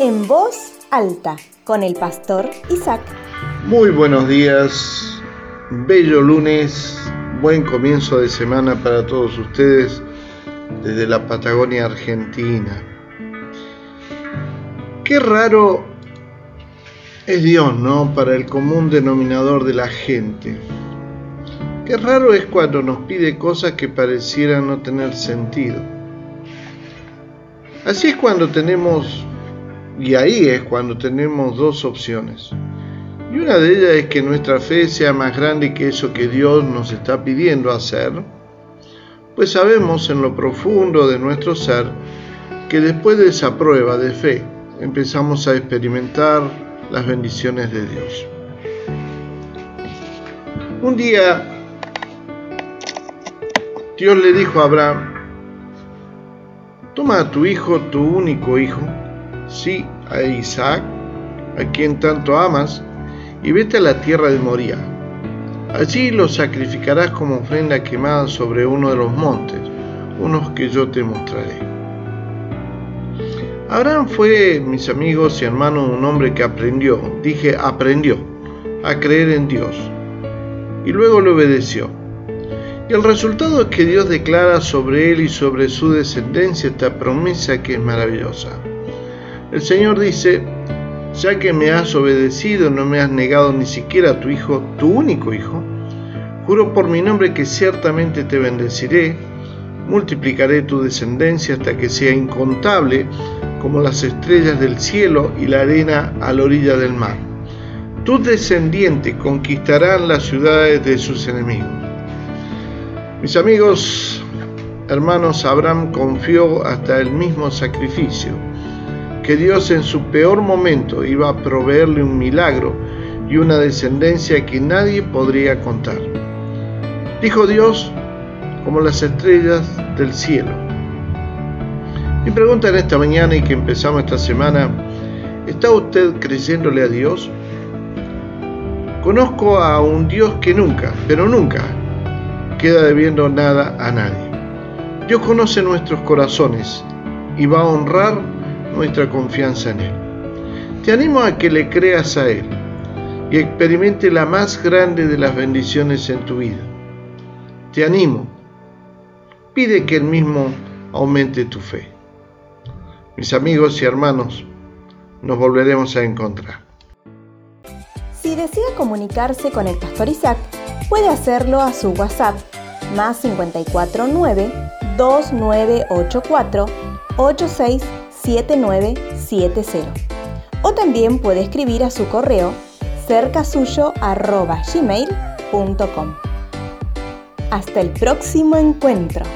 en voz alta con el pastor Isaac. Muy buenos días, bello lunes, buen comienzo de semana para todos ustedes desde la Patagonia Argentina. Qué raro es Dios, ¿no? Para el común denominador de la gente. Qué raro es cuando nos pide cosas que parecieran no tener sentido. Así es cuando tenemos, y ahí es cuando tenemos dos opciones. Y una de ellas es que nuestra fe sea más grande que eso que Dios nos está pidiendo hacer, pues sabemos en lo profundo de nuestro ser que después de esa prueba de fe empezamos a experimentar las bendiciones de Dios. Un día Dios le dijo a Abraham, toma a tu hijo, tu único hijo, sí, a Isaac, a quien tanto amas, y vete a la tierra de Moría. Allí lo sacrificarás como ofrenda quemada sobre uno de los montes, unos que yo te mostraré. Abraham fue, mis amigos y hermanos, un hombre que aprendió, dije aprendió, a creer en Dios, y luego le obedeció. Y el resultado es que Dios declara sobre él y sobre su descendencia esta promesa que es maravillosa. El Señor dice, ya que me has obedecido, no me has negado ni siquiera a tu hijo, tu único hijo, juro por mi nombre que ciertamente te bendeciré, multiplicaré tu descendencia hasta que sea incontable como las estrellas del cielo y la arena a la orilla del mar. Tus descendientes conquistarán las ciudades de sus enemigos. Mis amigos, hermanos, Abraham confió hasta el mismo sacrificio, que Dios en su peor momento iba a proveerle un milagro y una descendencia que nadie podría contar. Dijo Dios, como las estrellas del cielo. Mi pregunta en esta mañana y que empezamos esta semana, ¿está usted creyéndole a Dios? Conozco a un Dios que nunca, pero nunca, queda debiendo nada a nadie. Dios conoce nuestros corazones y va a honrar nuestra confianza en Él. Te animo a que le creas a Él y experimente la más grande de las bendiciones en tu vida. Te animo. Pide que Él mismo aumente tu fe. Mis amigos y hermanos, nos volveremos a encontrar. Si desea comunicarse con el pastor Isaac, puede hacerlo a su WhatsApp más 549 2984 867970 o también puede escribir a su correo cercasuyo@gmail.com. Hasta el próximo encuentro.